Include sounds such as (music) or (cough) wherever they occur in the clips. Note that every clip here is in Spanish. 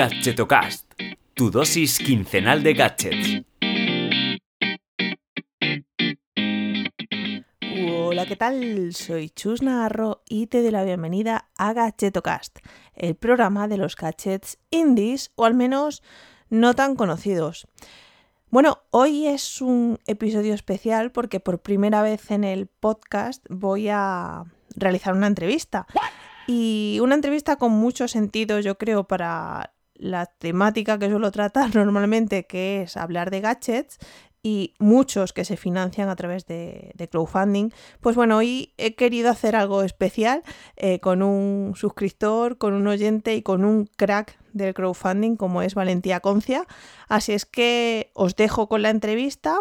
Gadgetocast, tu dosis quincenal de gadgets. Hola, ¿qué tal? Soy Chus Navarro y te doy la bienvenida a Gadgetocast, el programa de los gadgets indies o al menos no tan conocidos. Bueno, hoy es un episodio especial porque por primera vez en el podcast voy a realizar una entrevista. Y una entrevista con mucho sentido, yo creo, para la temática que suelo tratar (laughs) normalmente, que es hablar de gadgets y muchos que se financian a través de, crowdfunding. Pues bueno, hoy he querido hacer algo especial eh, con un suscriptor, con un oyente y con un crack del crowdfunding como es Valentía Concia. Así es que os dejo con la entrevista.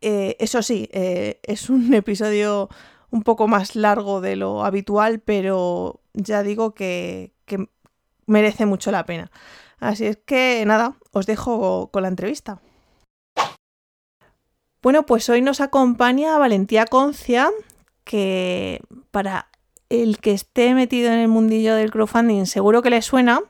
Eh, eso sí, eh, es un (laughs) episodio un poco más largo de lo habitual, pero ya digo que, merece mucho la pena. Así es que nada, os dejo con la entrevista. Bueno, pues hoy nos acompaña Valentía Concia, que para el que esté metido en el mundillo del crowdfunding seguro que le suena,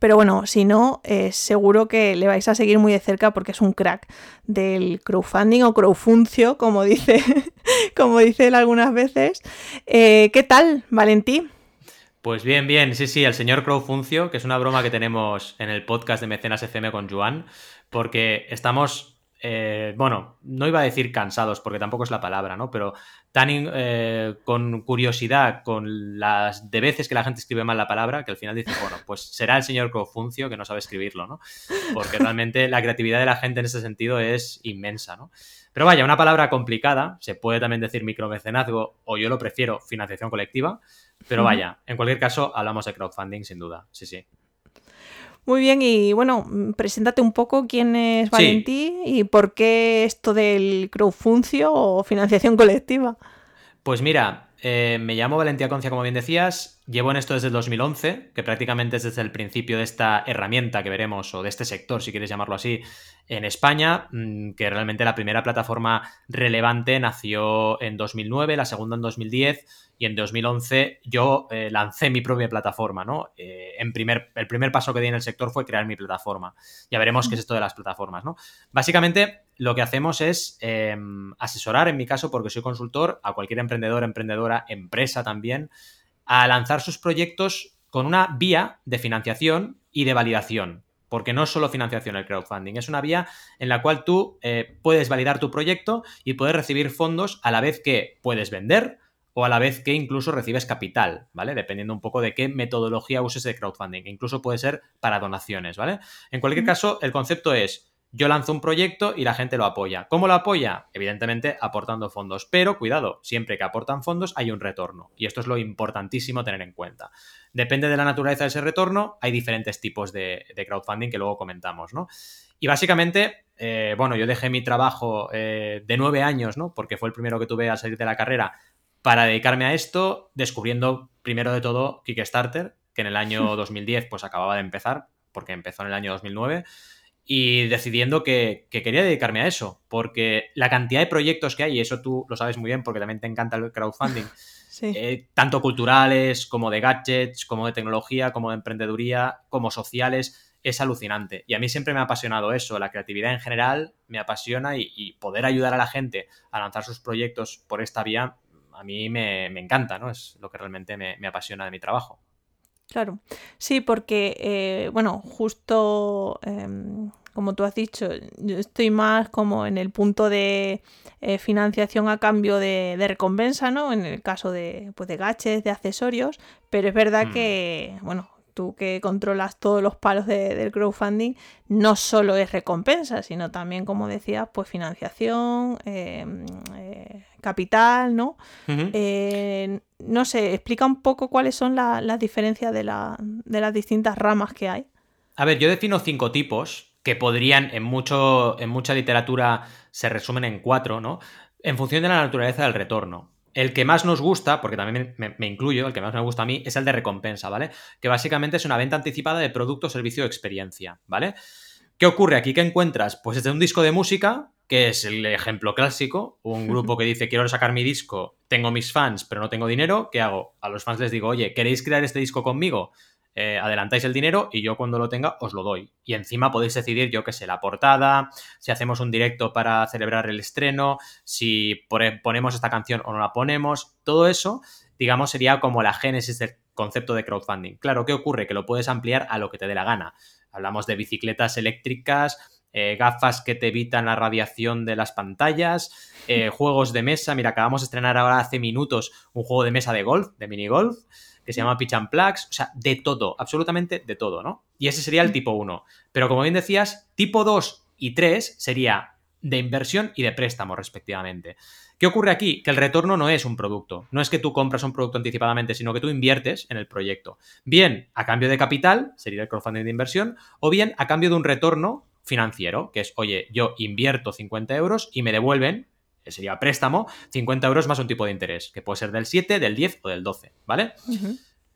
pero bueno, si no, eh, seguro que le vais a seguir muy de cerca porque es un crack del crowdfunding o crowfuncio, como dice, (laughs) como dice él algunas veces. Eh, ¿Qué tal, Valentí? Pues bien, bien, sí, sí, el señor Crowfuncio, que es una broma que tenemos en el podcast de Mecenas FM con Joan, porque estamos eh, bueno, no iba a decir cansados, porque tampoco es la palabra, ¿no? Pero tan eh, con curiosidad, con las de veces que la gente escribe mal la palabra, que al final dice, bueno, pues será el señor Cofuncio que no sabe escribirlo, ¿no? Porque realmente la creatividad de la gente en ese sentido es inmensa, ¿no? Pero vaya, una palabra complicada, se puede también decir micromecenazgo, o yo lo prefiero, financiación colectiva, pero vaya, en cualquier caso, hablamos de crowdfunding sin duda, sí, sí. Muy bien, y bueno, preséntate un poco quién es Valentí y por qué esto del crowdfuncio o financiación colectiva. Pues mira, eh, me llamo Valentía Concia, como bien decías, llevo en esto desde el 2011, que prácticamente es desde el principio de esta herramienta que veremos, o de este sector, si quieres llamarlo así, en España, mm, que realmente la primera plataforma relevante nació en 2009, la segunda en 2010 y en 2011 yo eh, lancé mi propia plataforma, ¿no? Eh, en primer, el primer paso que di en el sector fue crear mi plataforma. Ya veremos qué es esto de las plataformas, ¿no? Básicamente lo que hacemos es em, asesorar, en mi caso, porque soy consultor, a cualquier emprendedor, emprendedora, empresa también, a lanzar sus proyectos con una vía de financiación y de validación. Porque no es solo financiación el crowdfunding, es una vía en la cual tú eh, puedes validar tu proyecto y puedes recibir fondos a la vez que puedes vender, o a la vez que incluso recibes capital, ¿vale? Dependiendo un poco de qué metodología uses de crowdfunding. Incluso puede ser para donaciones, ¿vale? En cualquier caso, el concepto es, yo lanzo un proyecto y la gente lo apoya. ¿Cómo lo apoya? Evidentemente aportando fondos, pero cuidado, siempre que aportan fondos hay un retorno. Y esto es lo importantísimo tener en cuenta. Depende de la naturaleza de ese retorno, hay diferentes tipos de, crowdfunding que luego comentamos, ¿no? Y básicamente, eh, bueno, yo dejé mi trabajo eh, de nueve años, ¿no? Porque fue el primero que tuve al salir de la carrera para dedicarme a esto, descubriendo primero de todo Kickstarter, que en el año (laughs) 2010 pues acababa de empezar, porque empezó en el año 2009, y decidiendo que, quería dedicarme a eso, porque la cantidad de proyectos que hay, y eso tú lo sabes muy bien porque también te encanta el crowdfunding, (laughs) eh, tanto culturales como de gadgets, como de tecnología, como de emprendeduría, como sociales, es alucinante. Y a mí siempre me ha apasionado eso, la creatividad en general me apasiona y poder ayudar a la gente a lanzar sus proyectos por esta vía a mí me, encanta, ¿no? Es lo que realmente me, apasiona de mi trabajo. Claro, sí, porque, eh, bueno, justo em, como tú has dicho, yo estoy más como en el punto de eh, financiación a cambio de, recompensa, ¿no? En el caso de, pues, de gaches, de accesorios, pero es verdad mm. que, bueno, tú que controlas todos los palos del crowdfunding, no solo es recompensa, sino también, como decías, pues financiación, em, eh, capital, ¿no? Eh, no sé, explica un poco cuáles son las diferencias de, las distintas ramas que hay. A ver, yo defino cinco tipos que podrían, en, mucho, en mucha literatura se resumen en cuatro, ¿no? En función de la naturaleza del retorno. El que más nos gusta, porque también me, incluyo, el que más me gusta a mí, es el de recompensa, ¿vale? Que básicamente es una venta anticipada de producto, servicio o experiencia, ¿vale? ¿Qué ocurre aquí? ¿Qué encuentras? Pues desde un disco de música, que es el ejemplo clásico, un (laughs) grupo que dice quiero sacar mi disco, tengo mis fans, pero no tengo dinero, ¿qué hago? A los fans les digo, oye, ¿queréis crear este disco conmigo? eh, adelantáis el dinero y yo cuando lo tenga os lo doy. Y encima podéis decidir, yo qué sé, la portada, si hacemos un directo para celebrar el estreno, si ponemos esta canción o no la ponemos, todo eso, digamos, sería como la génesis del concepto de crowdfunding. Claro, ¿qué ocurre? Que lo puedes ampliar a lo que te dé la gana. Hablamos de bicicletas eléctricas, eh, gafas que te evitan la radiación de las pantallas, eh, (laughs) juegos de mesa. Mira, acabamos de estrenar ahora hace minutos un juego de mesa de golf, de minigolf, que se llama Pitch and Plugs. O sea, de todo, absolutamente de todo, ¿no? Y ese sería el tipo 1. Pero como bien decías, tipo 2 y 3 sería de inversión y de préstamo, respectivamente. ¿Qué ocurre aquí? Que el retorno no es un producto. No es que tú compras un producto anticipadamente, sino que tú inviertes en el proyecto. Bien a cambio de capital, sería el crowdfunding de inversión, o bien a cambio de un retorno financiero, que es, oye, yo invierto 50 euros y me devuelven, que sería préstamo, 50 euros más un tipo de interés, que puede ser del 7, del 10 o del 12, ¿vale?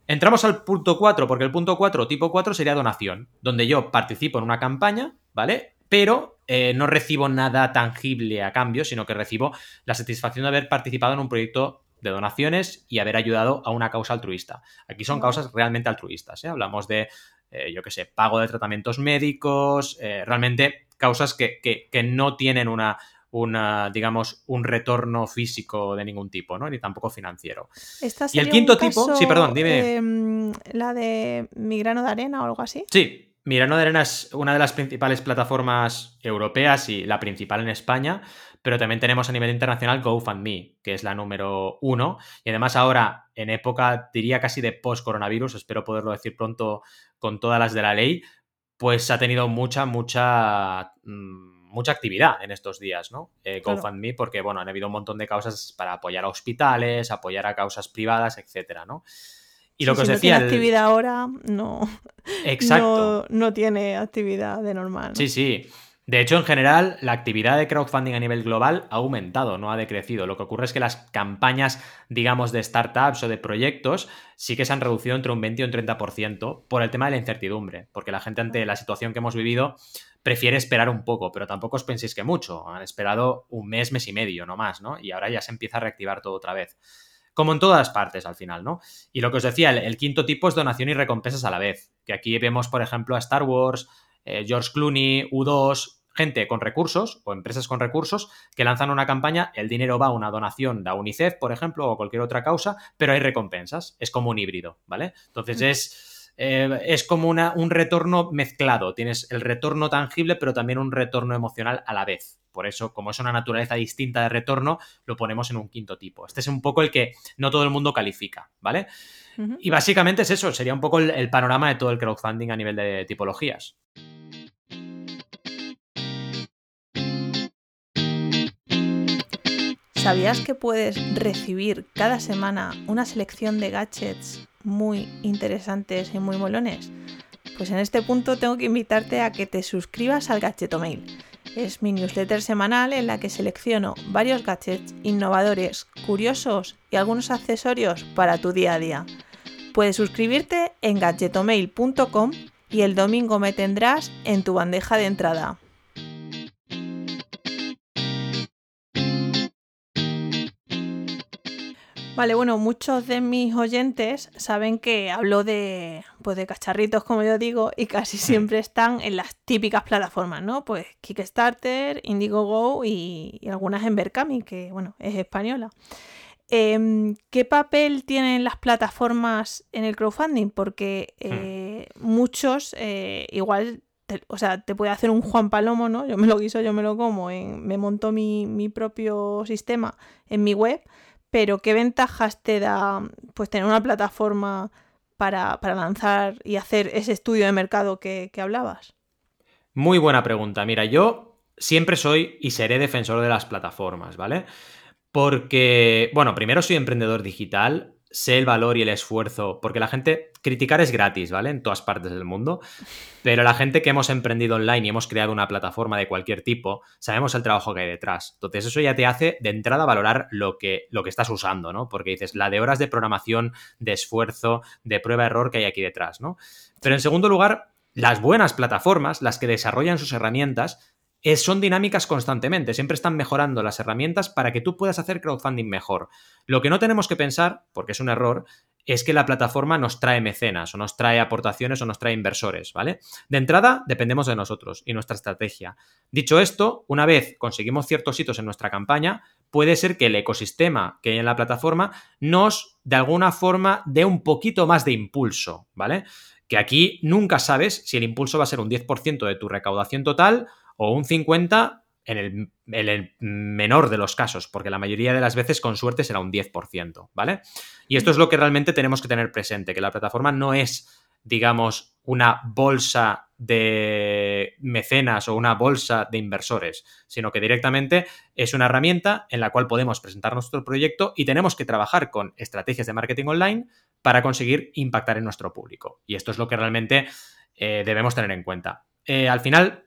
Entramos al punto 4, porque el punto 4, tipo 4, sería donación, donde yo participo en una campaña, ¿vale? Pero eh, no recibo nada tangible a cambio, sino que recibo la satisfacción de haber participado en un proyecto de donaciones y haber ayudado a una causa altruista. Aquí son causas realmente altruistas. ¿eh? Hablamos de, eh, yo qué sé, pago de tratamientos médicos, realmente causas que, no tienen una, una, digamos, un retorno físico de ningún tipo, ¿no? Ni tampoco financiero. y el quinto tipo, sí, perdón, dime. Em, la de mi grano de arena o algo así. Sí, Mirano de Arena es una de las principales plataformas europeas y la principal en España, pero también tenemos a nivel internacional GoFundMe, que es la número uno. Y además ahora, en época, diría casi de post-coronavirus, espero poderlo decir pronto con todas las de la ley, pues ha tenido mucha, mucha, mm, mucha actividad en estos días, ¿no? Eh, GoFundMe, porque, bueno, han habido un montón de causas para apoyar a hospitales, apoyar a causas privadas, etcétera, ¿no? Y lo que os decía. No tiene actividad ahora, (laughs) no. Exacto. No, tiene actividad de normal. Sí, sí. De hecho, en general, la actividad de crowdfunding a nivel global ha aumentado, no ha decrecido. Lo que ocurre es que las campañas, digamos, de startups o de proyectos sí que se han reducido entre un 20 y un 30% por el tema de la incertidumbre, porque la gente ante la situación que hemos vivido prefiere esperar un poco, pero tampoco os penséis que mucho. Han esperado un mes, mes y medio, no más, ¿no? Y ahora ya se empieza a reactivar todo otra vez como en todas partes al final, ¿no? Y lo que os decía, el, quinto tipo es donación y recompensas a la vez, que aquí vemos, por ejemplo, a Star Wars, eh, George Clooney, U2, gente con recursos o empresas con recursos que lanzan una campaña, el dinero va a una donación de UNICEF, por ejemplo, o cualquier otra causa, pero hay recompensas, es como un híbrido, ¿vale? Entonces es... Eh, es como una, un retorno mezclado. Tienes el retorno tangible, pero también un retorno emocional a la vez. Por eso, como es una naturaleza distinta de retorno, lo ponemos en un quinto tipo. Este es un poco el que no todo el mundo califica, ¿vale? Y básicamente es eso, sería un poco el, panorama de todo el crowdfunding a nivel de tipologías. ¿Sabías que puedes recibir cada semana una selección de gadgets muy interesantes y muy molones? Pues en este punto tengo que invitarte a que te suscribas al Gadgetomail es mi newsletter semanal en la que selecciono varios gadgets innovadores, curiosos y algunos accesorios para tu día a día. Puedes suscribirte en gadgetomail.com y el domingo me tendrás en tu bandeja de entrada. Vale, bueno, muchos de mis oyentes saben que hablo de, pues de cacharritos, como yo digo, y casi siempre están en las típicas plataformas, ¿no? Pues Kickstarter, Indiegogo y, y algunas en Berkami, que, bueno, es española. Em, ¿Qué papel tienen las plataformas en el crowdfunding? Porque eh, hmm. muchos, eh, igual, o sea, te puede hacer un Juan Palomo, ¿no? Yo me lo guiso, yo me lo como, me monto mi, mi propio sistema en mi web pero ¿qué ventajas te da pues tener una plataforma para, lanzar y hacer ese estudio de mercado que, que hablabas? Muy buena pregunta. Mira, yo siempre soy y seré defensor de las plataformas, ¿vale? Porque, bueno, primero soy emprendedor digital, sé el valor y el esfuerzo, porque la gente, criticar es gratis, ¿vale? En todas partes del mundo, pero la gente que hemos emprendido online y hemos creado una plataforma de cualquier tipo, sabemos el trabajo que hay detrás. Entonces eso ya te hace de entrada valorar lo que, lo que estás usando, ¿no? Porque dices, la de horas de programación, de esfuerzo, de prueba-error que hay aquí detrás, ¿no? Pero en segundo lugar, las buenas plataformas, las que desarrollan sus herramientas, son dinámicas constantemente, siempre están mejorando las herramientas para que tú puedas hacer crowdfunding mejor. Lo que no tenemos que pensar, porque es un error, es que la plataforma nos trae mecenas o nos trae aportaciones o nos trae inversores, ¿vale? De entrada, dependemos de nosotros y nuestra estrategia. Dicho esto, una vez conseguimos ciertos hitos en nuestra campaña, puede ser que el ecosistema que hay en la plataforma nos, de alguna forma, dé un poquito más de impulso, ¿vale? Que aquí nunca sabes si el impulso va a ser un 10% de tu recaudación total o un 50% en el, menor de los casos, porque la mayoría de las veces con suerte será un 10%, ¿vale? Y esto es lo que realmente tenemos que tener presente, que la plataforma no es, digamos, una bolsa de mecenas o una bolsa de inversores, sino que directamente es una herramienta en la cual podemos presentar nuestro proyecto y tenemos que trabajar con estrategias de marketing online para conseguir impactar en nuestro público. Y esto es lo que realmente eh, debemos tener en cuenta. Eh, al final,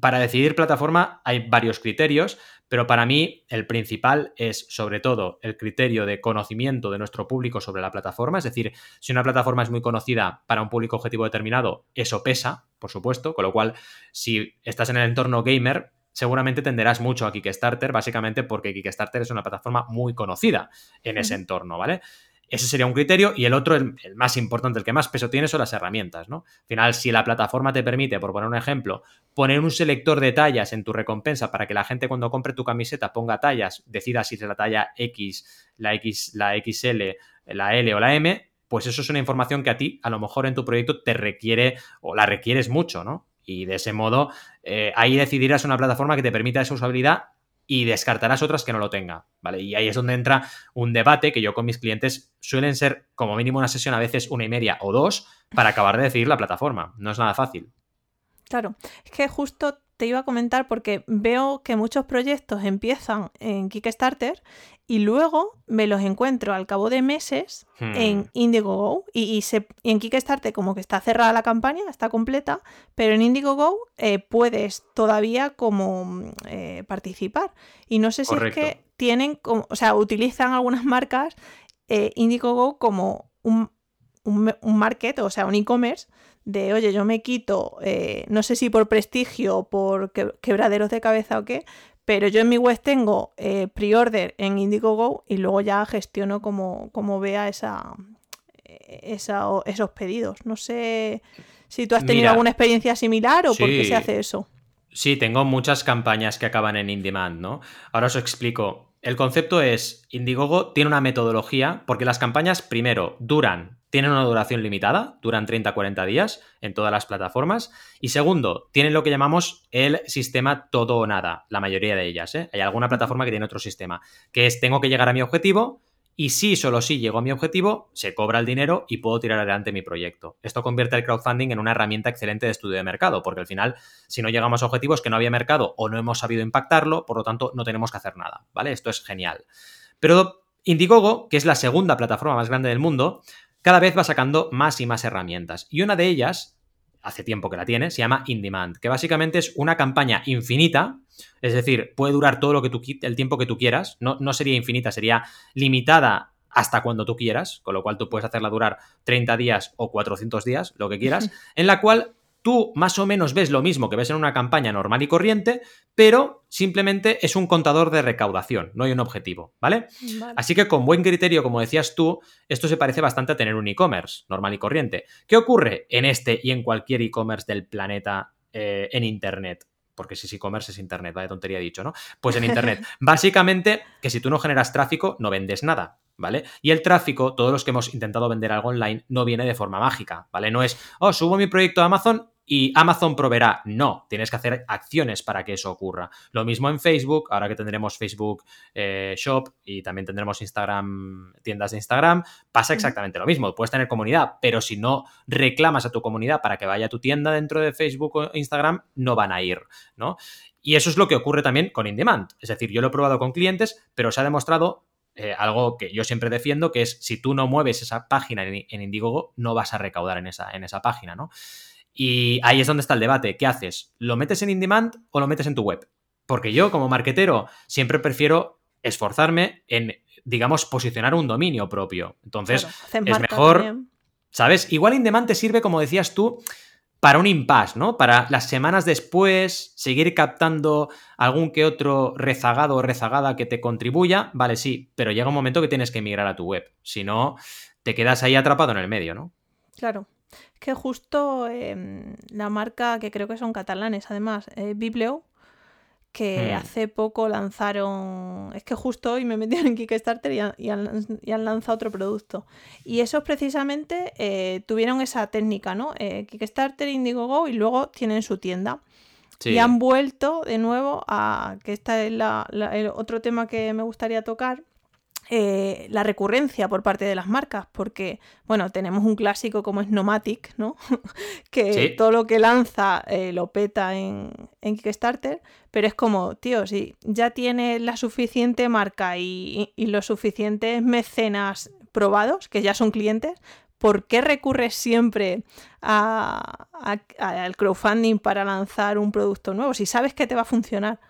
para decidir plataforma hay varios criterios, pero para mí el principal es sobre todo el criterio de conocimiento de nuestro público sobre la plataforma. Es decir, si una plataforma es muy conocida para un público objetivo determinado, eso pesa, por supuesto, con lo cual si estás en el entorno gamer, seguramente tenderás mucho a Kickstarter, básicamente porque Kickstarter es una plataforma muy conocida en ese entorno, ¿vale? Ese sería un criterio. Y el otro, el, más importante, el que más peso tiene, son las herramientas, ¿no? Al final, si la plataforma te permite, por poner un ejemplo, poner un selector de tallas en tu recompensa para que la gente cuando compre tu camiseta ponga tallas, decida si es la talla X, la X, la XL, la L o la M, pues eso es una información que a ti, a lo mejor en tu proyecto, te requiere o la requieres mucho, ¿no? Y de ese modo, eh, ahí decidirás una plataforma que te permita esa usabilidad y descartarás otras que no lo tenga, ¿vale? Y ahí es donde entra un debate que yo con mis clientes suelen ser como mínimo una sesión, a veces una y media o dos, para acabar de decidir la plataforma. No es nada fácil. Claro, es que justo te iba a comentar porque veo que muchos proyectos empiezan en Kickstarter y luego me los encuentro al cabo de meses en hmm. Indiegogo y, y, en Kickstarter como que está cerrada la campaña, está completa, pero en Indiegogo eh, puedes todavía como eh, participar. Y no sé si es que tienen, como, o sea, utilizan algunas marcas eh, Indiegogo como un, un, un market, o sea, un e-commerce de, oye, yo me quito, eh, no sé si por prestigio o por quebraderos de cabeza o qué, pero yo en mi web tengo eh, pre-order en Indiegogo y luego ya gestiono como, como vea esa, esa, esos pedidos. No sé si tú has tenido alguna experiencia similar o por qué se hace eso. Sí, tengo muchas campañas que acaban en in-demand, ¿no? Ahora os explico. El concepto es, Indiegogo tiene una metodología porque las campañas, primero, duran tienen una duración limitada, duran 30-40 días en todas las plataformas. Y segundo, tienen lo que llamamos el sistema todo o nada, la mayoría de ellas. ¿eh? Hay alguna plataforma que tiene otro sistema, que es tengo que llegar a mi objetivo y si solo si llego a mi objetivo, se cobra el dinero y puedo tirar adelante mi proyecto. Esto convierte el crowdfunding en una herramienta excelente de estudio de mercado, porque al final, si no llegamos a objetivos que no había mercado o no hemos sabido impactarlo, por lo tanto, no tenemos que hacer nada, ¿vale? Esto es genial. Pero Indiegogo, que es la segunda plataforma más grande del mundo, cada vez va sacando más y más herramientas. Y una de ellas, hace tiempo que la tiene, se llama In Demand, que básicamente es una campaña infinita, es decir, puede durar todo lo que tú, el tiempo que tú quieras, no, no sería infinita, sería limitada hasta cuando tú quieras, con lo cual tú puedes hacerla durar 30 días o 400 días, lo que quieras, (laughs) en la cual tú más o menos ves lo mismo que ves en una campaña normal y corriente, pero simplemente es un contador de recaudación, no hay un objetivo, ¿vale? Así que con buen criterio, como decías tú, esto se parece bastante a tener un e-commerce normal y corriente. ¿Qué ocurre en este y en cualquier e-commerce del planeta eh, en Internet? porque si es e-commerce es Internet, vaya tontería dicho, ¿no? Pues en Internet. (laughs) Básicamente, que si tú no generas tráfico, no vendes nada. ¿vale? Y el tráfico, todos los que hemos intentado vender algo online, no viene de forma mágica, ¿vale? No es, oh, subo mi proyecto a Amazon y Amazon proveerá. No, tienes que hacer acciones para que eso ocurra. Lo mismo en Facebook, ahora que tendremos Facebook eh, Shop y también tendremos Instagram, tiendas de Instagram, pasa exactamente lo mismo. Puedes tener comunidad, pero si no reclamas a tu comunidad para que vaya a tu tienda dentro de Facebook o Instagram, no van a ir, ¿no? Y eso es lo que ocurre también con InDemand. Es decir, yo lo he probado con clientes, pero se ha demostrado eh, algo que yo siempre defiendo, que es si tú no mueves esa página en, en Indiegogo, no vas a recaudar en esa, en esa página, ¿no? Y ahí es donde está el debate. ¿Qué haces? ¿Lo metes en in-demand o lo metes en tu web? Porque yo, como marketero, siempre prefiero esforzarme en, digamos, posicionar un dominio propio. Entonces, es mejor. ¿Sabes? Igual in-demand te sirve, como decías tú, para un impasse, ¿no? Para las semanas después seguir captando algún que otro rezagado o rezagada que te contribuya, vale, sí, pero llega un momento que tienes que migrar a tu web. Si no, te quedas ahí atrapado en el medio, ¿no? Claro. Es que justo em, la marca, que creo que son catalanes, además, eh, Biblio, que Hmm. hace poco lanzaron. Es que justo hoy me metieron en Kickstarter y han, y han- y han lanzado otro producto. Y esos precisamente eh, tuvieron esa técnica, ¿no? Eh, Kickstarter, Indiegogo y luego tienen su tienda. Sí. Y han vuelto de nuevo a. que este es la- la- el otro tema que me gustaría tocar. Eh, la recurrencia por parte de las marcas, porque, bueno, tenemos un clásico como es Nomatic, ¿no? (laughs) que Sí. todo lo que lanza eh, lo peta en, en Kickstarter, pero es como, tío, si ya tienes la suficiente marca y, y los suficientes mecenas probados, que ya son clientes, ¿por qué recurres siempre al crowdfunding para lanzar un producto nuevo? Si sabes que te va a funcionar.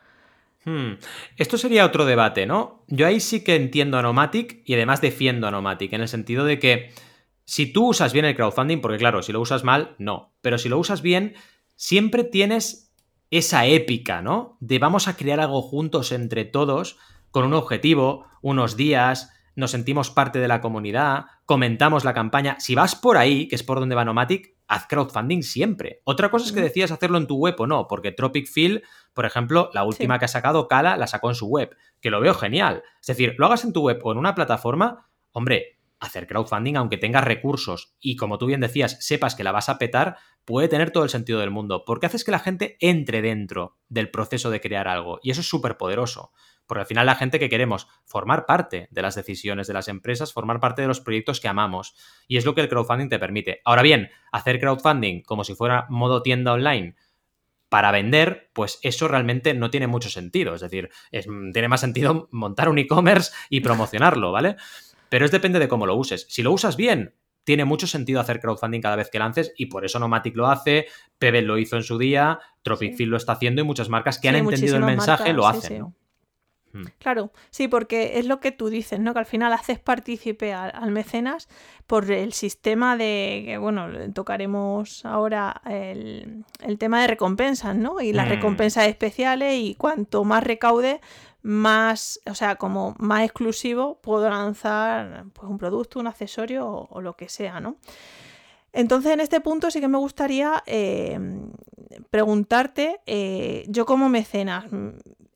Hmm. Esto sería otro debate, ¿no? Yo ahí sí que entiendo a y además defiendo a en el sentido de que si tú usas bien el crowdfunding, porque claro, si lo usas mal, no, pero si lo usas bien, siempre tienes esa épica, ¿no? De vamos a crear algo juntos entre todos, con un objetivo, unos días, nos sentimos parte de la comunidad, comentamos la campaña. Si vas por ahí, que es por donde va Nomatic, haz crowdfunding siempre. Otra cosa es que decidas hacerlo en tu web o no, porque Tropic Field, por ejemplo, la última que ha sacado, Kala, la sacó en su web, que lo veo genial. Es decir, lo hagas en tu web o en una plataforma, hombre, hacer crowdfunding, aunque tengas recursos y como tú bien decías, sepas que la vas a petar, puede tener todo el sentido del mundo, porque haces que la gente entre dentro del proceso de crear algo y eso es súper poderoso. Porque al final la gente que queremos formar parte de las decisiones de las empresas, formar parte de los proyectos que amamos. Y es lo que el crowdfunding te permite. Ahora bien, hacer crowdfunding como si fuera modo tienda online para vender, pues eso realmente no tiene mucho sentido. Es decir, es- tiene más sentido (laughs) montar un e-commerce y promocionarlo, ¿vale? Pero es depende de cómo lo uses. Si lo usas bien, tiene mucho sentido hacer crowdfunding cada vez que lances y por eso Nomatic lo hace, Pebble lo hizo en su día, Tropic Sí. Field lo está haciendo y muchas marcas que Sí, han entendido el mensaje marcas, lo hacen, sí. ¿no? Mm. Claro, sí, porque es lo que tú dices, ¿no? Que al final haces partícipe al, al mecenas por el sistema de, que bueno, tocaremos ahora el, el tema de recompensas, ¿no? Y las Mm. recompensas especiales y cuanto más recaude, más, o sea, como más exclusivo puedo lanzar pues, un producto, un accesorio o, o lo que sea, ¿no? Entonces, en este punto sí que me gustaría eh, preguntarte, eh, yo como mecenas,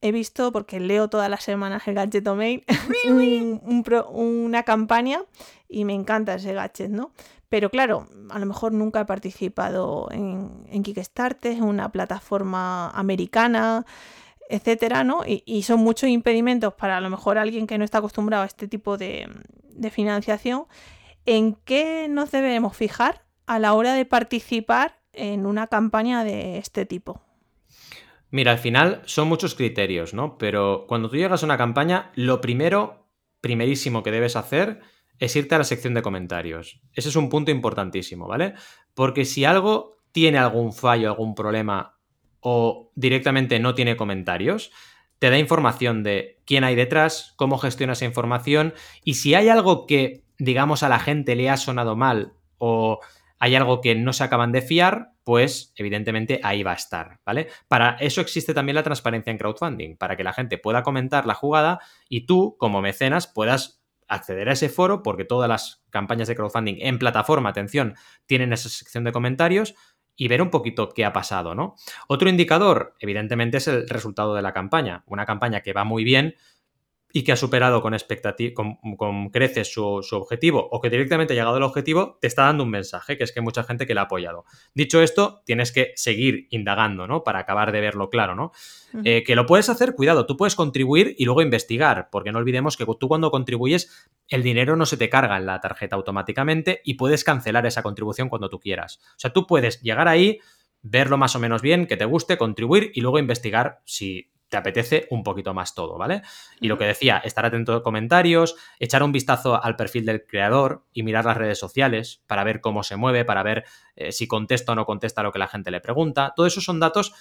he visto, porque leo todas las semanas el Gadget Domain, (laughs) un- un pro- una campaña y me encanta ese gadget, ¿no? Pero claro, a lo mejor nunca he participado en, en Kickstarter, en una plataforma americana, etcétera, ¿no? Y, y son muchos impedimentos para a lo mejor alguien que no está acostumbrado a este tipo de, de financiación. ¿En qué nos debemos fijar a la hora de participar en una campaña de este tipo? Mira, al final son muchos criterios, ¿no? Pero cuando tú llegas a una campaña, lo primero, primerísimo que debes hacer es irte a la sección de comentarios. Ese es un punto importantísimo, ¿vale? Porque si algo tiene algún fallo, algún problema o directamente no tiene comentarios, te da información de quién hay detrás, cómo gestiona esa información y si hay algo que, digamos, a la gente le ha sonado mal o hay algo que no se acaban de fiar, pues evidentemente ahí va a estar, ¿vale? Para eso existe también la transparencia en crowdfunding, para que la gente pueda comentar la jugada y tú, como mecenas, puedas acceder a ese foro, porque todas las campañas de crowdfunding en plataforma, atención, tienen esa sección de comentarios y ver un poquito qué ha pasado, ¿no? Otro indicador, evidentemente, es el resultado de la campaña. Una campaña que va muy bien y que ha superado con, con, con creces su, su objetivo o que directamente ha llegado al objetivo, te está dando un mensaje, que es que hay mucha gente que la ha apoyado. Dicho esto, tienes que seguir indagando, ¿no? Para acabar de verlo claro, ¿no? Eh, que lo puedes hacer, cuidado, tú puedes contribuir y luego investigar, porque no olvidemos que tú cuando contribuyes, el dinero no se te carga en la tarjeta automáticamente y puedes cancelar esa contribución cuando tú quieras. O sea, tú puedes llegar ahí, verlo más o menos bien, que te guste, contribuir y luego investigar si te apetece un poquito más todo, ¿vale? Y lo que decía, estar atento a comentarios, echar un vistazo al perfil del creador y mirar las redes sociales para ver cómo se mueve, para ver eh, si contesta o no contesta lo que la gente le pregunta. Todo eso son datos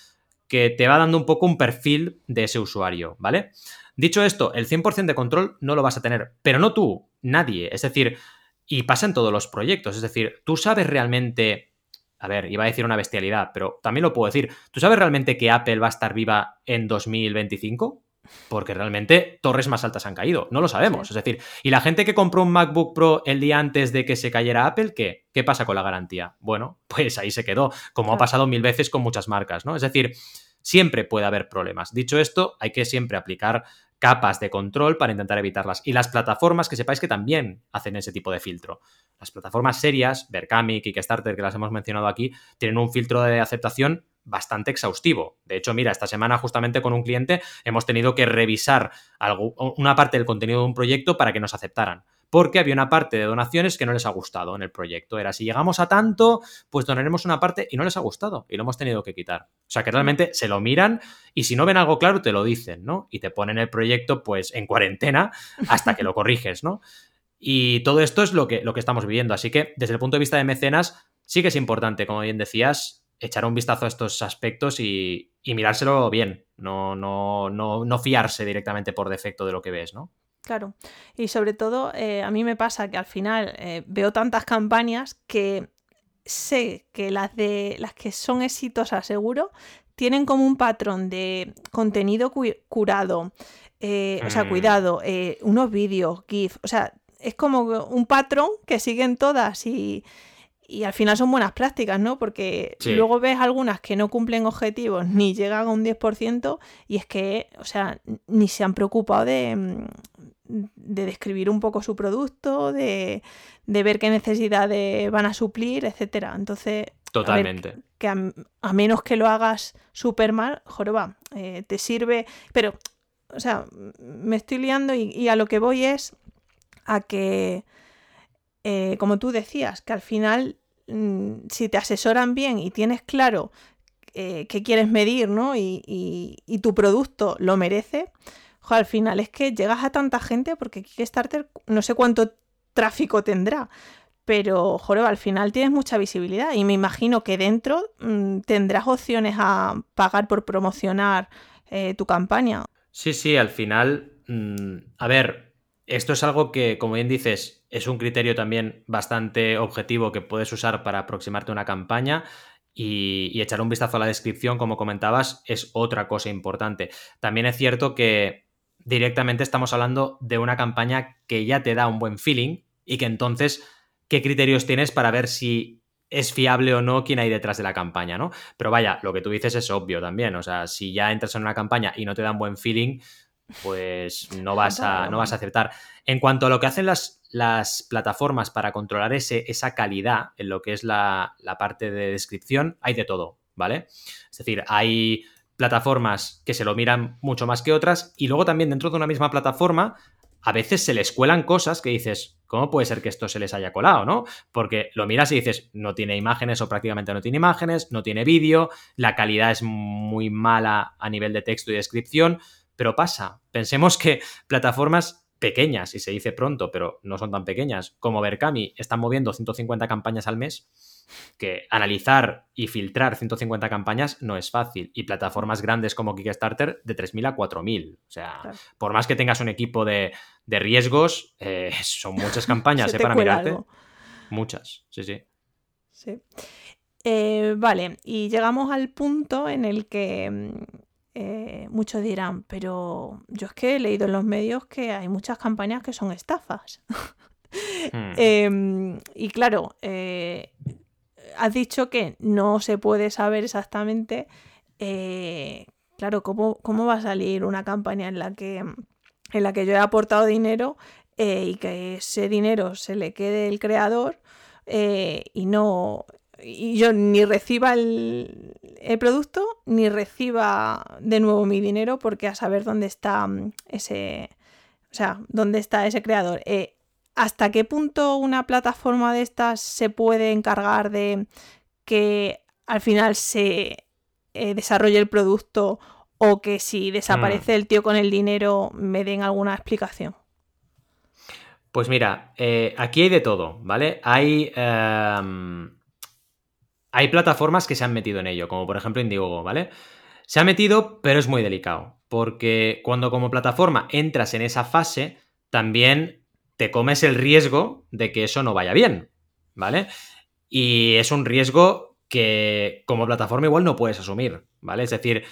que te va dando un poco un perfil de ese usuario, ¿vale? Dicho esto, el 100% de control no lo vas a tener, pero no tú, nadie. Es decir, y pasa en todos los proyectos, es decir, tú sabes realmente, a ver, iba a decir una bestialidad, pero también lo puedo decir, ¿tú sabes realmente que Apple va a estar viva en 2025? porque realmente torres más altas han caído. No lo sabemos. Es decir, y la gente que compró un MacBook Pro el día antes de que se cayera Apple, ¿qué? ¿Qué pasa con la garantía? Bueno, (laughs) pues ahí se quedó, como ha pasado mil veces con muchas marcas, ¿no? Es decir, siempre puede haber problemas. Dicho esto, hay que siempre aplicar capas de control para intentar evitarlas. Y las plataformas que sepáis que también hacen ese tipo de filtro. Las plataformas serias, Berkami, Kickstarter, que las hemos mencionado aquí, tienen un filtro de aceptación bastante exhaustivo. De hecho, mira, esta semana justamente con un cliente hemos tenido que revisar algo, una parte del contenido de un proyecto para que nos aceptaran. Porque había una parte de donaciones que no les ha gustado en el proyecto. Era si llegamos a tanto, pues donaremos una parte y no les ha gustado y lo hemos tenido que quitar. O sea que realmente se lo miran y si no ven algo claro te lo dicen, ¿no? Y te ponen el proyecto pues en cuarentena hasta que lo (laughs) corriges, ¿no? Y todo esto es lo que, lo que estamos viviendo. Así que desde el punto de vista de mecenas, sí que es importante, como bien decías, echar un vistazo a estos aspectos y, mirárselo bien, no, no, no, no, fiarse directamente por defecto de lo que ves, ¿no? Claro, y sobre todo eh, a mí me pasa que al final eh, veo tantas campañas que sé que las de las que son exitosas seguro tienen como un patrón de contenido curado, eh, o sea, mm. cuidado, unos vídeos, GIF, o sea, es como un patrón que siguen todas y, y al final son buenas prácticas, ¿no? Porque luego ves algunas que no cumplen objetivos ni llegan a un 10% y es que, o sea, ni se han preocupado de, mm, de describir un poco su producto, de, ver qué necesidades van a suplir, etcétera. Entonces, Totalmente. que a, menos que lo hagas súper mal, joroba, eh, te sirve. Pero, o sea, me estoy liando y a lo que voy es a que eh, como tú decías, que al final, mm, si te asesoran bien y tienes claro eh, qué quieres medir, ¿no? Y, tu producto lo merece, al final es que llegas a tanta gente porque Kickstarter no sé cuánto tráfico tendrá, pero joder, al final tienes mucha visibilidad y me imagino que dentro mm, tendrás opciones a pagar por promocionar eh, tu campaña. Sí, sí, al final, mm, a ver, esto es algo que, como bien dices, es un criterio también bastante objetivo que puedes usar para aproximarte a una campaña. Y, echar un vistazo a la descripción, como comentabas, es otra cosa importante. También es cierto que directamente estamos hablando de una campaña que ya te da un buen feeling y que entonces, ¿qué criterios tienes para ver si es fiable o no quién hay detrás de la campaña, ¿no? Pero vaya, lo que tú dices es obvio también. O sea, si ya entras en una campaña y no te dan buen feeling, pues no vas a, no vas a acertar. En cuanto a lo que hacen las, las plataformas para controlar ese, esa calidad en lo que es la, parte de descripción, hay de todo, ¿vale? Es decir, hay plataformas que se lo miran mucho más que otras y luego también dentro de una misma plataforma a veces se les cuelan cosas que dices, ¿cómo puede ser que esto se les haya colado, no? Porque lo miras y dices, no tiene imágenes o prácticamente no tiene imágenes, no tiene vídeo, la calidad es muy mala a nivel de texto y descripción, pero pasa. Pensemos que plataformas pequeñas, y se dice pronto, pero no son tan pequeñas, como Berkami, están moviendo 150 campañas al mes, que analizar y filtrar 150 campañas no es fácil. Y plataformas grandes como Kickstarter de 3.000 a 4.000. O sea, por más que tengas un equipo de, riesgos, eh, (laughs) son muchas campañas eh, para mirarte. Muchas, sí, sí. Sí. Eh, vale, y llegamos al punto en el que mm, eh, muchos dirán, pero yo es que he leído en los medios que hay muchas campañas que son estafas. (laughs) Hmm. Em, y claro, eh, has dicho que no se puede saber exactamente, eh, claro, cómo, cómo, va a salir una campaña en la que, en la que yo he aportado dinero y que ese dinero se le quede el creador y no y yo ni reciba el, producto ni reciba de nuevo mi dinero porque a saber dónde está mm, ese, o sea, dónde está ese creador. Eh, ¿Hasta qué punto una plataforma de estas se puede encargar de que al final se eh, desarrolle el producto o que si desaparece mm. el tío con el dinero me den alguna explicación? Pues mira, eh, aquí hay de todo, ¿vale? Hay em, hay plataformas que se han metido en ello, como por ejemplo Indiegogo, ¿vale? Se ha metido, pero es muy delicado, porque cuando como plataforma entras en esa fase, también te comes el riesgo de que eso no vaya bien, ¿vale? Y es un riesgo que como plataforma igual no puedes asumir, ¿vale? Es decir,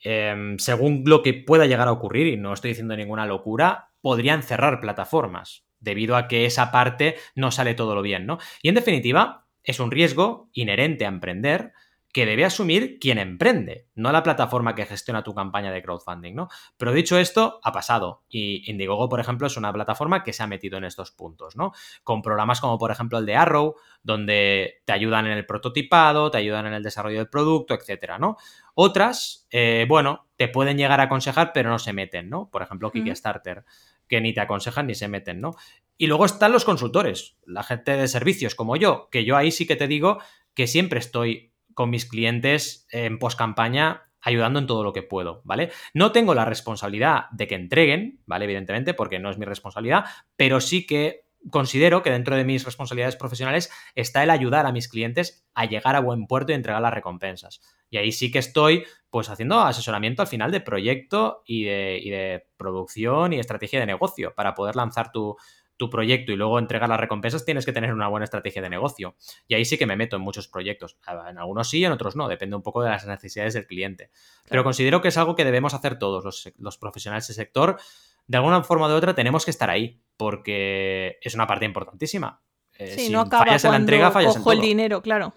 em, según lo que pueda llegar a ocurrir, y no estoy diciendo ninguna locura, podrían cerrar plataformas debido a que esa parte no sale todo lo bien, ¿no? Y en definitiva, es un riesgo inherente a emprender que debe asumir quien emprende, no la plataforma que gestiona tu campaña de crowdfunding, ¿no? Pero dicho esto, ha pasado. Y Indiegogo, por ejemplo, es una plataforma que se ha metido en estos puntos, ¿no? Con programas como, por ejemplo, el de Arrow, donde te ayudan en el prototipado, te ayudan en el desarrollo del producto, etcétera, ¿no? Otras, eh, bueno, te pueden llegar a aconsejar, pero no se meten, ¿no? Por ejemplo, Kickstarter, que ni te aconsejan ni se meten, ¿no? Y luego están los consultores, la gente de servicios como yo, que yo ahí sí que te digo que siempre estoy con mis clientes en post campaña ayudando en todo lo que puedo, ¿vale? No tengo la responsabilidad de que entreguen, ¿vale? Evidentemente, porque no es mi responsabilidad, pero sí que considero que dentro de mis responsabilidades profesionales está el ayudar a mis clientes a llegar a buen puerto y entregar las recompensas. Y ahí sí que estoy, pues, haciendo asesoramiento al final de proyecto y de, y de producción y estrategia de negocio para poder lanzar tu, tu proyecto y luego entregar las recompensas, tienes que tener una buena estrategia de negocio. Y ahí sí que me meto en muchos proyectos. En algunos sí, en otros no, depende un poco de las necesidades del cliente. Pero considero que es algo que debemos hacer todos los, los profesionales del sector. De alguna forma de otra tenemos que estar ahí, porque es una parte importantísima. Eh, sí, no acaba cuando la entrega, cojo el dinero, claro.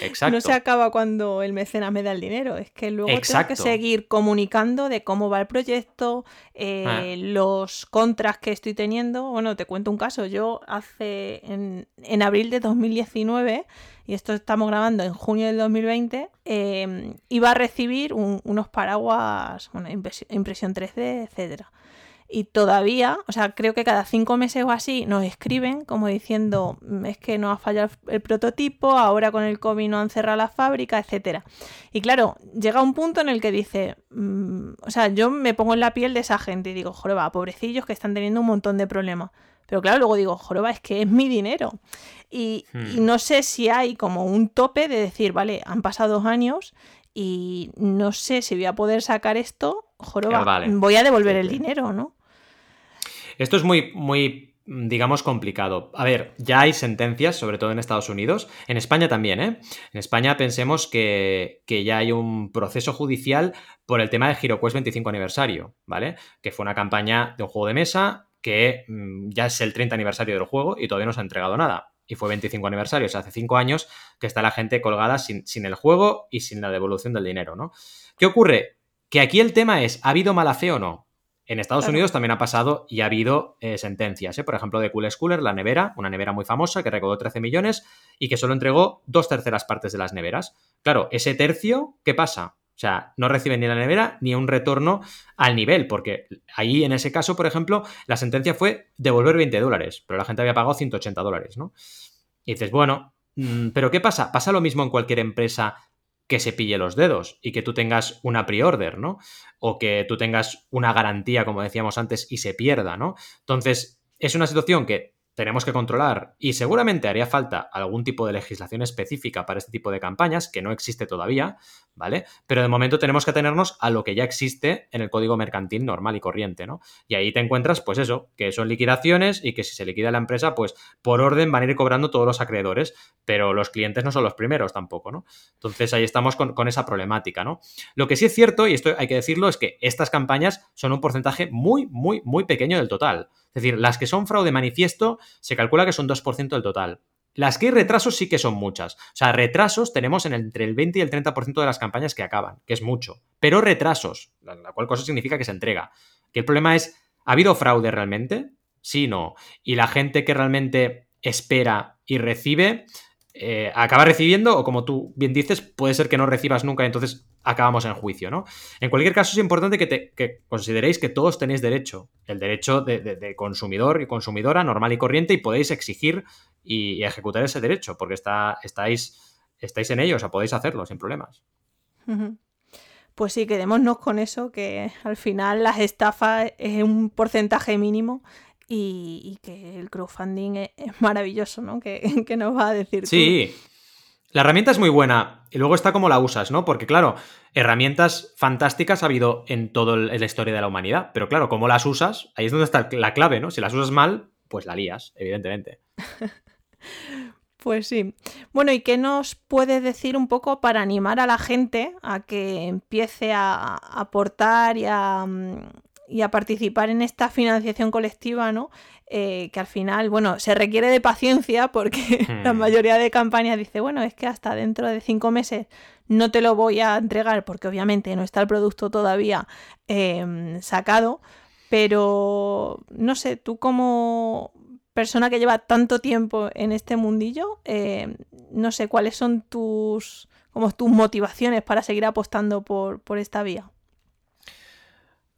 Exacto. (laughs) no se acaba cuando el mecenas me da el dinero, es que luego tengo que seguir comunicando de cómo va el proyecto, eh, ah. los contras que estoy teniendo. Bueno, te cuento un caso. Yo hace en, en abril de 2019, y esto estamos grabando en junio del 2020, em, iba a recibir unos paraguas, una impresión 3D, etcétera y todavía, o sea, creo que cada cinco meses o así nos escriben como diciendo mm, es que no ha fallado el prototipo, ahora con el COVID no han cerrado la fábrica, etcétera. Y claro, llega un punto en el que dice, mm, o sea, yo me pongo en la piel de esa gente y digo, joroba, pobrecillos que están teniendo un montón de problemas. Pero claro, luego digo, joroba, es que es mi dinero. Y, y hmm. no sé si hay como un tope de decir, vale, han pasado dos años y no sé si voy a poder sacar esto, joroba, voy a devolver el dinero, ¿no? Esto es muy, muy, digamos, complicado. A ver, ya hay sentencias, sobre todo en Estados Unidos, en España también, ¿eh? En España pensemos que, ya hay un proceso judicial por el tema de HeroQuest 25 aniversario, ¿vale? Que fue una campaña de un juego de mesa que mm, ya es el 30 aniversario del juego y todavía no se ha entregado nada. Y fue 25 aniversario, o sea, hace 5 años que está la gente colgada sin, sin el juego y sin la devolución del dinero, ¿no? ¿Qué ocurre? Que aquí el tema es, ¿ha habido mala fe o no? En Estados Unidos también ha pasado y ha habido eh, sentencias, ¿eh? por ejemplo, de Cool Schooler, la nevera, una nevera muy famosa que recaudó 13 millones y que solo entregó dos terceras partes de las neveras. Claro, ese tercio, ¿qué pasa? O sea, no recibe ni la nevera ni un retorno al nivel, porque ahí en ese caso, por ejemplo, la sentencia fue devolver 20 dólares, pero la gente había pagado 180 dólares, ¿no? Y dices, bueno, mm, pero ¿qué pasa? Pasa lo mismo en cualquier empresa que se pille los dedos y que tú tengas una pre-order, ¿no? O que tú tengas una garantía, como decíamos antes, y se pierda, ¿no? Entonces, es una situación que tenemos que controlar y seguramente haría falta algún tipo de legislación específica para este tipo de campañas, que no existe todavía, ¿vale? Pero de momento tenemos que atenernos a lo que ya existe en el código mercantil normal y corriente, ¿no? Y ahí te encuentras, pues eso, que son liquidaciones y que si se liquida la empresa, pues por orden van a ir cobrando todos los acreedores, pero los clientes no son los primeros tampoco, ¿no? Entonces ahí estamos con, con esa problemática, ¿no? Lo que sí es cierto, y esto hay que decirlo, es que estas campañas son un porcentaje muy, muy, muy pequeño del total. Es decir, las que son fraude manifiesto se calcula que son 2% del total. Las que hay retrasos sí que son muchas. O sea, retrasos tenemos en entre el 20 y el 30% de las campañas que acaban, que es mucho. Pero retrasos, la cual cosa significa que se entrega. Que el problema es, ¿ha habido fraude realmente? Sí, no. Y la gente que realmente espera y recibe, eh, acaba recibiendo, o como tú bien dices, puede ser que no recibas nunca entonces acabamos en juicio, ¿no? En cualquier caso, es importante que, te, consideréis que todos tenéis derecho, el derecho de, consumidor y consumidora normal y corriente, y podéis exigir y, ejecutar ese derecho, porque está, estáis, estáis en ello, o sea, podéis hacerlo sin problemas. Pues sí, quedémonos con eso, que al final las estafas es un porcentaje mínimo y, que el crowdfunding es, maravilloso, ¿no? (laughs) Que, nos va a decir. Sí, la herramienta es muy buena y luego está como la usas, ¿no? Porque claro, herramientas fantásticas ha habido en toda la historia de la humanidad, pero claro, cómo las usas, ahí es donde está la clave, ¿no? Si las usas mal, pues la lías, evidentemente. (laughs) Pues sí. Bueno, ¿y qué nos puedes decir un poco para animar a la gente a que empiece a aportar y a, mm, y a participar en esta financiación colectiva, ¿no? Eh, que al final, bueno, se requiere de paciencia porque (laughs) la Hmm. mayoría de campañas dice, bueno, es que hasta dentro de cinco meses no te lo voy a entregar porque obviamente no está el producto todavía em, sacado, pero no sé, tú como persona que lleva tanto tiempo en este mundillo, em, no sé cuáles son tus, como tus motivaciones para seguir apostando por, por esta vía.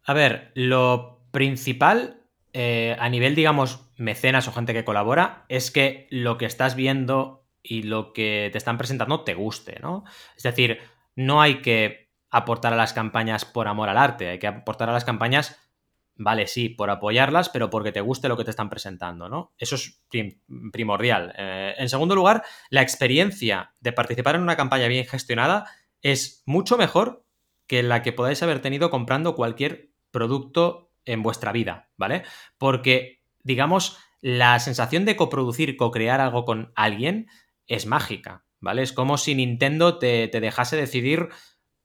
A ver, lo principal eh, a nivel, digamos, mecenas o gente que colabora, es que lo que estás viendo y lo que te están presentando te guste, ¿no? Es decir, no hay que aportar a las campañas por amor al arte, hay que aportar a las campañas, vale, sí, por apoyarlas, pero porque te guste lo que te están presentando, ¿no? Eso es prim primordial. Eh, en segundo lugar, la experiencia de participar en una campaña bien gestionada es mucho mejor que la que podáis haber tenido comprando cualquier producto en vuestra vida, ¿vale? Porque, digamos, la sensación de coproducir, co-crear algo con alguien es mágica, ¿vale? Es como si Nintendo te, te, dejase decidir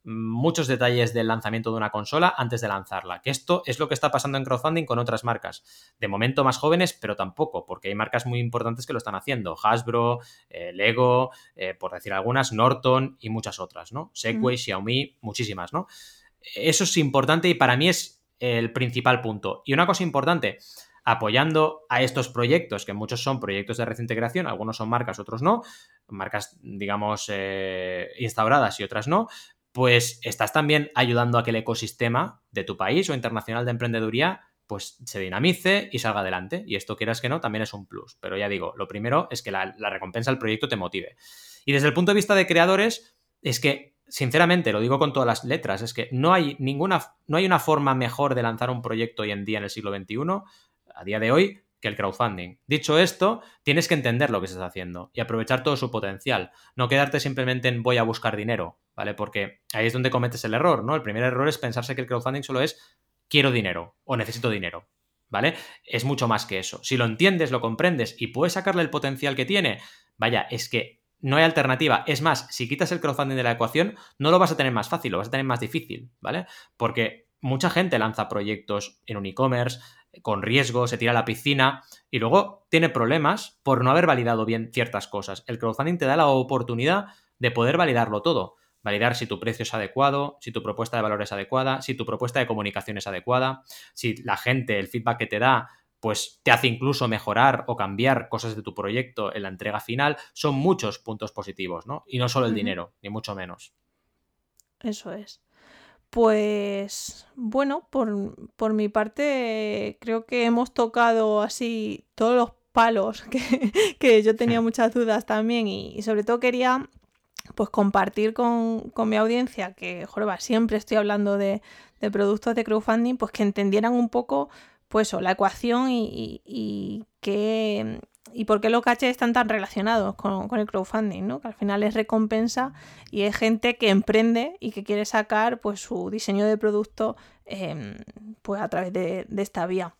muchos detalles del lanzamiento de una consola antes de lanzarla. Que esto es lo que está pasando en crowdfunding con otras marcas. De momento más jóvenes, pero tampoco, porque hay marcas muy importantes que lo están haciendo. Hasbro, eh, Lego, eh, por decir algunas, Norton y muchas otras, ¿no? Segway, mm. Xiaomi, muchísimas, ¿no? Eso es importante y para mí es el principal punto. Y una cosa importante, apoyando a estos proyectos, que muchos son proyectos de reciente creación, algunos son marcas, otros no, marcas, digamos, eh, instauradas y otras no, pues estás también ayudando a que el ecosistema de tu país o internacional de emprendeduría pues se dinamice y salga adelante. Y esto, quieras que no, también es un plus. Pero ya digo, lo primero es que la, la recompensa al proyecto te motive. Y desde el punto de vista de creadores, es que sinceramente, lo digo con todas las letras, es que no hay ninguna, no hay una forma mejor de lanzar un proyecto hoy en día en el siglo XXI, a día de hoy, que el crowdfunding. Dicho esto, tienes que entender lo que estás haciendo y aprovechar todo su potencial. No quedarte simplemente en voy a buscar dinero, ¿vale? Porque ahí es donde cometes el error, ¿no? El primer error es pensarse que el crowdfunding solo es quiero dinero o necesito dinero, ¿vale? Es mucho más que eso. Si lo entiendes, lo comprendes y puedes sacarle el potencial que tiene, vaya, es que no hay alternativa. Es más, si quitas el crowdfunding de la ecuación, no lo vas a tener más fácil, lo vas a tener más difícil, ¿vale? Porque mucha gente lanza proyectos en un e-commerce con riesgo, se tira a la piscina y luego tiene problemas por no haber validado bien ciertas cosas. El crowdfunding te da la oportunidad de poder validarlo todo. Validar si tu precio es adecuado, si tu propuesta de valor es adecuada, si tu propuesta de comunicación es adecuada, si la gente, el feedback que te da, pues te hace incluso mejorar o cambiar cosas de tu proyecto en la entrega final. Son muchos puntos positivos, ¿no? Y no solo el uh -huh. dinero, ni mucho menos. Eso es. Pues bueno, por, por, mi parte creo que hemos tocado así todos los palos (laughs) que, que yo tenía (laughs) muchas dudas también y, y, sobre todo quería pues compartir con, con mi audiencia que, joder, siempre estoy hablando de, de, productos de crowdfunding, pues que entendieran un poco pues la ecuación y, y, y que y por qué los cachés están tan relacionados con, con, el crowdfunding, ¿no? Que al final es recompensa y es gente que emprende y que quiere sacar pues su diseño de producto eh, pues a través de, de esta vía.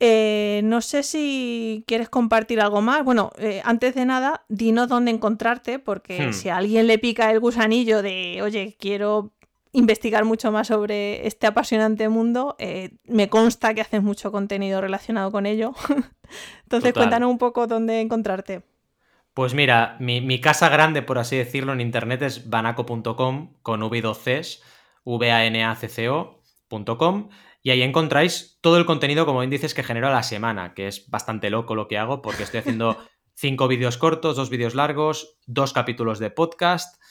Eh, no sé si quieres compartir algo más. Bueno, eh, antes de nada, dinos dónde encontrarte, porque hmm. si a alguien le pica el gusanillo de, oye, quiero investigar mucho más sobre este apasionante mundo, eh, me consta que haces mucho contenido relacionado con ello. (laughs) Entonces, Total. cuéntanos un poco dónde encontrarte. Pues mira, mi, mi, casa grande, por así decirlo, en internet es banaco.com con v2cs, v-a-n-a-c-c-o.com y ahí encontráis todo el contenido, como bien dices, que genero a la semana, que es bastante loco lo que hago porque estoy haciendo (laughs) cinco vídeos cortos, dos vídeos largos, dos capítulos de podcast,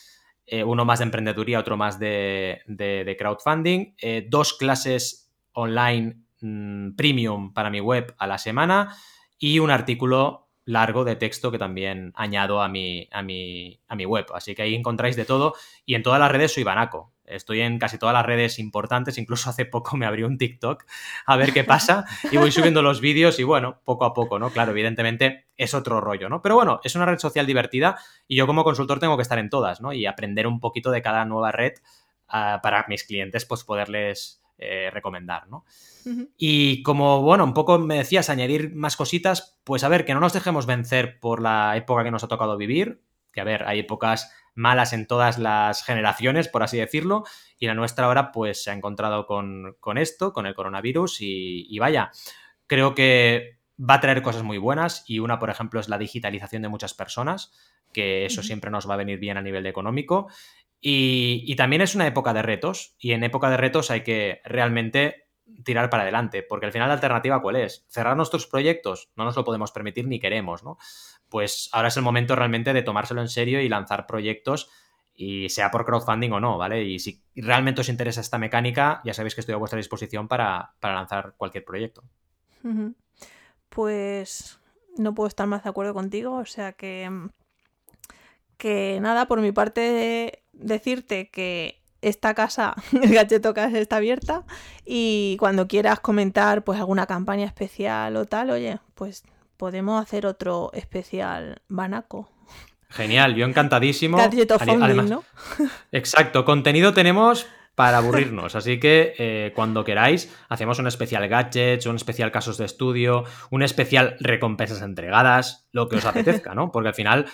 eh, uno más de emprendeduría, otro más de, de, de crowdfunding, eh, dos clases online mmm, premium para mi web a la semana y un artículo largo de texto que también añado a mi, a mi, a mi web. Así que ahí encontráis de todo y en todas las redes soy Banaco. Estoy en casi todas las redes importantes, incluso hace poco me abrió un TikTok a ver qué pasa y voy subiendo los vídeos y bueno, poco a poco, ¿no? Claro, evidentemente es otro rollo, ¿no? Pero bueno, es una red social divertida y yo como consultor tengo que estar en todas, ¿no? Y aprender un poquito de cada nueva red uh, para mis clientes, pues poderles eh, recomendar, ¿no? Uh -huh. Y como, bueno, un poco me decías añadir más cositas, pues a ver, que no nos dejemos vencer por la época que nos ha tocado vivir, que a ver, hay épocas malas en todas las generaciones, por así decirlo, y la nuestra ahora pues se ha encontrado con, esto, con el coronavirus, y, vaya, creo que va a traer cosas muy buenas y una, por ejemplo, es la digitalización de muchas personas, que eso siempre nos va a venir bien a nivel económico. Y, y, también es una época de retos, y en época de retos hay que realmente tirar para adelante, porque al final la alternativa cuál es? Cerrar nuestros proyectos, no nos lo podemos permitir ni queremos, ¿no? Pues ahora es el momento realmente de tomárselo en serio y lanzar proyectos y sea por crowdfunding o no, ¿vale? Y si realmente os interesa esta mecánica, ya sabéis que estoy a vuestra disposición para, lanzar cualquier proyecto. Pues no puedo estar más de acuerdo contigo, o sea que que nada, por mi parte decirte que esta casa, (laughs) el Gacheto Casa está abierta y cuando quieras comentar pues alguna campaña especial o tal, oye, pues podemos hacer otro especial Banaco. Genial, yo encantadísimo. Funding, ¿no? (laughs) Exacto, contenido tenemos para aburrirnos. Así que eh, cuando queráis, hacemos un especial gadgets, un especial casos de estudio, un especial recompensas entregadas, lo que os apetezca, ¿no? Porque al final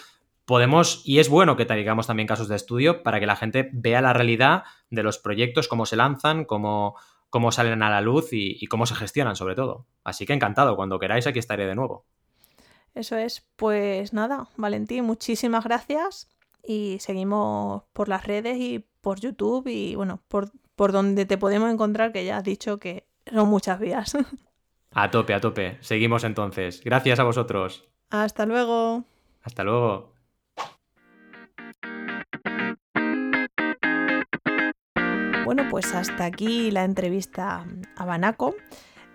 podemos, y es bueno que traigamos también casos de estudio para que la gente vea la realidad de los proyectos, cómo se lanzan, cómo, cómo salen a la luz y, cómo se gestionan sobre todo. Así que encantado, cuando queráis aquí estaré de nuevo. Eso es, pues nada, Valentín, muchísimas gracias y seguimos por las redes y por YouTube y bueno, por, por donde te podemos encontrar, que ya has dicho que son muchas vías. (laughs) A tope, a tope. Seguimos entonces. Gracias a vosotros. Hasta luego. Hasta luego. Bueno, pues hasta aquí la entrevista a Banaco.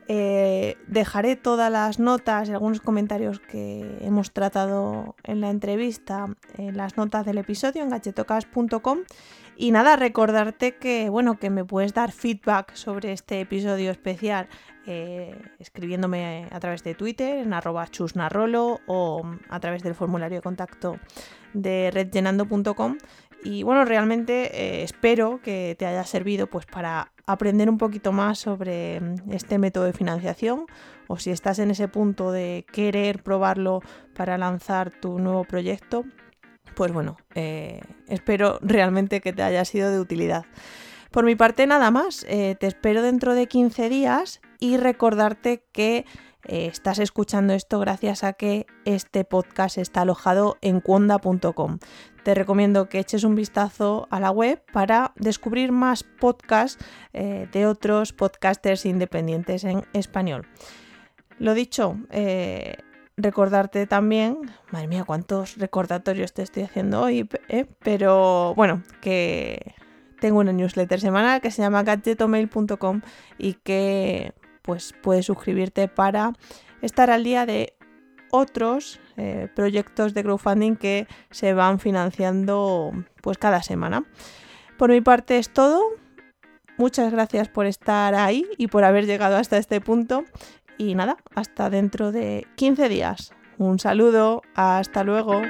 Eh, dejaré todas las notas y algunos comentarios que hemos tratado en la entrevista en las notas del episodio en gachetocas.com y nada, recordarte que bueno, que me puedes dar feedback sobre este episodio especial eh, escribiéndome a través de Twitter en arroba chusnarrolo o a través del formulario de contacto de redllenando.com y bueno, realmente eh, espero que te haya servido pues para aprender un poquito más sobre mm, este método de financiación o si estás en ese punto de querer probarlo para lanzar tu nuevo proyecto, pues bueno, eh, espero realmente que te haya sido de utilidad. Por mi parte nada más, eh, te espero dentro de 15 días y recordarte que estás escuchando esto gracias a que este podcast está alojado en cuonda.com te recomiendo que eches un vistazo a la web para descubrir más podcasts eh, de otros podcasters independientes en español. Lo dicho, eh, recordarte también, madre mía, cuántos recordatorios te estoy haciendo hoy, eh, pero bueno, que tengo una newsletter semanal que se llama gadgetomail.com y que pues puedes suscribirte para estar al día de otros eh, proyectos de crowdfunding que se van financiando pues cada semana. Por mi parte es todo. Muchas gracias por estar ahí y por haber llegado hasta este punto. Y nada, hasta dentro de 15 días. Un saludo, hasta luego.